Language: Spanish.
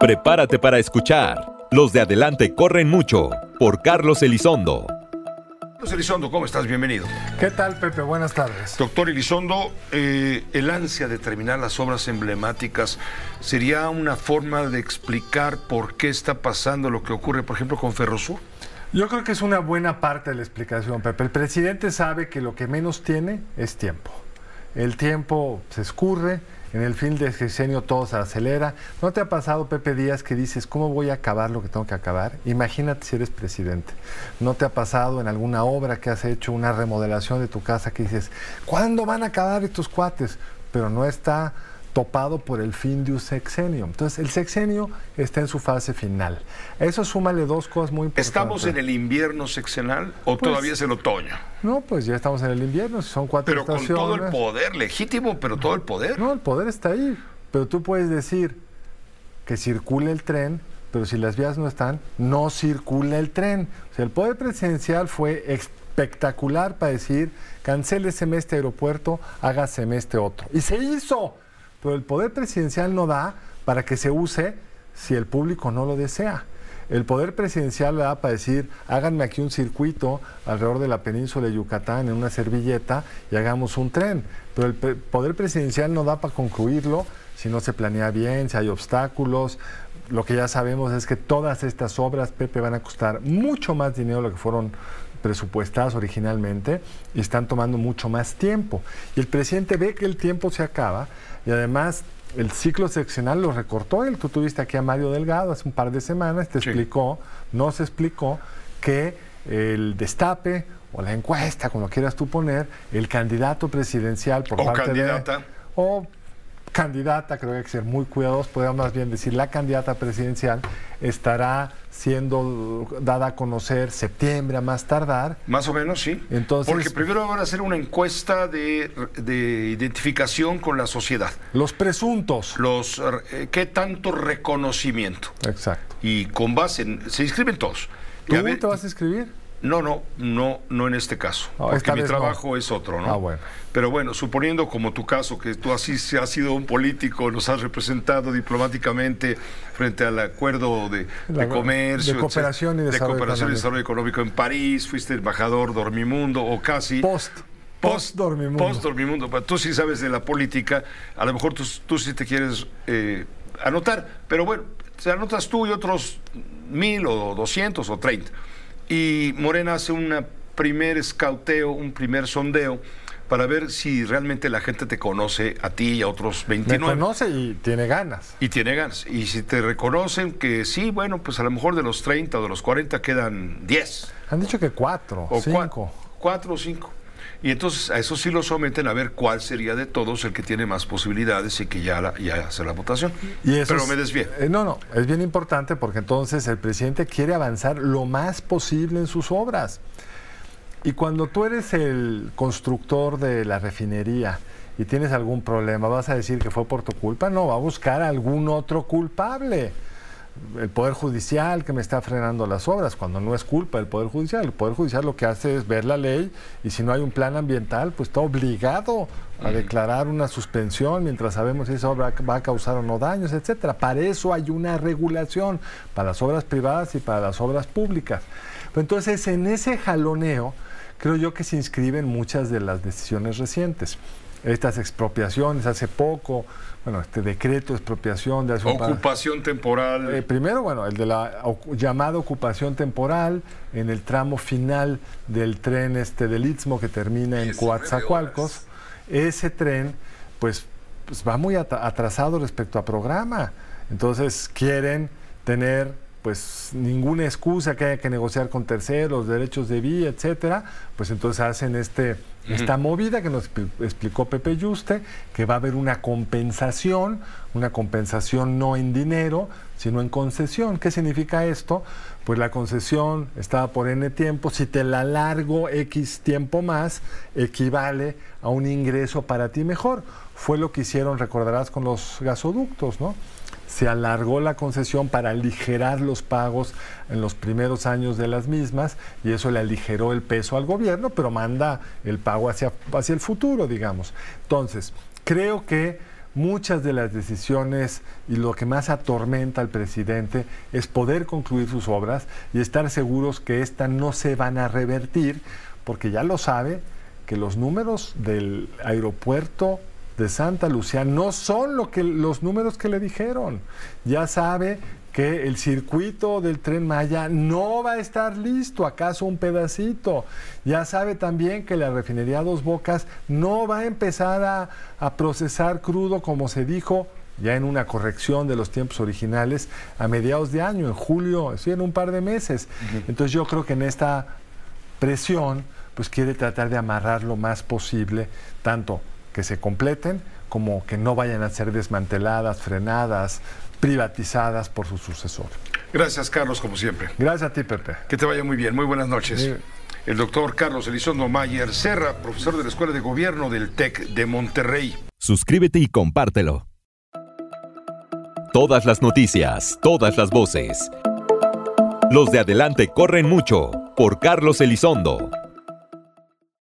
Prepárate para escuchar. Los de adelante corren mucho. Por Carlos Elizondo. Carlos Elizondo, ¿cómo estás? Bienvenido. ¿Qué tal, Pepe? Buenas tardes. Doctor Elizondo, eh, el ansia de terminar las obras emblemáticas sería una forma de explicar por qué está pasando lo que ocurre, por ejemplo, con Ferrosur. Yo creo que es una buena parte de la explicación, Pepe. El presidente sabe que lo que menos tiene es tiempo. El tiempo se escurre, en el fin de sexenio todo se acelera. ¿No te ha pasado, Pepe Díaz, que dices, ¿cómo voy a acabar lo que tengo que acabar? Imagínate si eres presidente. ¿No te ha pasado en alguna obra que has hecho, una remodelación de tu casa, que dices, ¿cuándo van a acabar estos cuates? Pero no está topado por el fin de un sexenio. Entonces, el sexenio está en su fase final. Eso súmale dos cosas muy importantes. ¿Estamos en el invierno sexenal o Pues, todavía es el otoño? No, pues ya estamos en el invierno, son cuatro Pero con estaciones. todo el poder, legítimo, pero todo el poder. No, el poder está ahí. Pero tú puedes decir que circule el tren, pero si las vías no están, no circula el tren. O sea, el poder presidencial fue espectacular para decir, cancéleseme este aeropuerto, hágaseme este otro. Y se hizo. Pero el poder presidencial no da para que se use si el público no lo desea. El poder presidencial le da para decir, háganme aquí un circuito alrededor de la península de Yucatán en una servilleta y hagamos un tren. Pero el poder presidencial no da para concluirlo si no se planea bien, si hay obstáculos. Lo que ya sabemos es que todas estas obras, Pepe, van a costar mucho más dinero de lo que fueron presupuestadas originalmente y están tomando mucho más tiempo. Y el presidente ve que el tiempo se acaba y además el ciclo seccional lo recortó él. Tú tuviste aquí a Mario Delgado hace un par de semanas, te Sí. explicó, nos explicó que el destape o la encuesta, como quieras tú poner, el candidato presidencial por O parte candidata. de... O candidata, creo que hay que ser muy cuidadosos, podemos más bien decir la candidata presidencial estará siendo dada a conocer septiembre a más tardar. Más o menos, sí. Entonces- Porque primero van a hacer una encuesta de, de identificación con la sociedad. Los presuntos. Los, eh, ¿Qué tanto reconocimiento? Exacto. Y con base en... Se inscriben todos. ¿Tú ver- te vas a escribir? No, no, no, no en este caso. No, porque mi no. trabajo es otro, ¿no? Ah, bueno. Pero bueno, suponiendo como tu caso, que tú así has sido un político, nos has representado diplomáticamente frente al acuerdo de, La- de comercio, de cooperación y etcétera, de desarrollo cooperación y económico. desarrollo económico en París, fuiste embajador Dormimundo o casi. Post. Post Dormimundo. Post Dormimundo. Pero Tú sí sabes de la política, a lo mejor tú, tú sí te quieres eh, anotar, pero bueno, te anotas tú y otros mil o doscientos o treinta. Y Morena hace un primer escauteo, un primer sondeo para ver si realmente la gente te conoce a ti y a otros Me 29. conoce y tiene ganas. Y tiene ganas. Y si te reconocen que sí, bueno, pues a lo mejor de los 30 o de los 40 quedan 10 Han dicho que cuatro, o cinco. cua- cuatro o cinco. Y entonces a eso sí lo someten a ver cuál sería de todos el que tiene más posibilidades y que ya, la- ya hace la votación. Y eso Pero es- me desvié. eh, no, no, es bien importante porque entonces el presidente quiere avanzar lo más posible en sus obras. Y cuando tú eres el constructor de la refinería y tienes algún problema, ¿vas a decir que fue por tu culpa? No, va a buscar algún otro culpable. El Poder Judicial que me está frenando las obras, cuando no es culpa del Poder Judicial. El Poder Judicial lo que hace es ver la ley y si no hay un plan ambiental, pues está obligado a declarar una suspensión mientras sabemos si esa obra va a causar o no daños, etcétera. Para eso hay una regulación para las obras privadas y para las obras públicas. Pero entonces, en ese jaloneo, creo yo que se inscriben muchas de las decisiones recientes. Estas expropiaciones hace poco, bueno, este decreto de expropiación de hace par- Ocupación temporal. eh, primero, bueno, el de la llamada ocupación temporal en el tramo final del tren este del Istmo que termina en 19 Coatzacoalcos. Ese tren, pues, pues, va muy atra- atrasado respecto a programa. Entonces quieren tener pues ninguna excusa que haya que negociar con terceros, derechos de vía, etcétera, pues entonces hacen este esta movida que nos expli- explicó Pepe Yuste, que va a haber una compensación, una compensación no en dinero, sino en concesión. ¿Qué significa esto? Pues la concesión estaba por N tiempo, si te la largo X tiempo más, equivale a un ingreso para ti mejor. Fue lo que hicieron, recordarás, con los gasoductos, ¿no? Se alargó la concesión para aligerar los pagos en los primeros años de las mismas y eso le aligeró el peso al gobierno, pero manda el pago hacia, hacia el futuro, digamos. Entonces, creo que muchas de las decisiones y lo que más atormenta al presidente es poder concluir sus obras y estar seguros que éstas no se van a revertir, porque ya lo sabe que los números del aeropuerto de Santa Lucía no son lo que, los números que le dijeron. Ya sabe que el circuito del tren Maya no va a estar listo, acaso un pedacito. Ya sabe también que la refinería Dos Bocas no va a empezar a, a procesar crudo como se dijo ya en una corrección de los tiempos originales a mediados de año, en julio, sí, en un par de meses. Entonces yo creo que en esta presión, pues quiere tratar de amarrar lo más posible, tanto que se completen como que no vayan a ser desmanteladas, frenadas, privatizadas por su sucesor. Gracias, Carlos, como siempre. Gracias a ti, Pepe. Que te vaya muy bien. Muy buenas noches. Sí. El doctor Carlos Elizondo Mayer Serra, profesor de la Escuela de Gobierno del TEC de Monterrey. Suscríbete y compártelo. Todas las noticias, todas las voces. Los de adelante corren mucho por Carlos Elizondo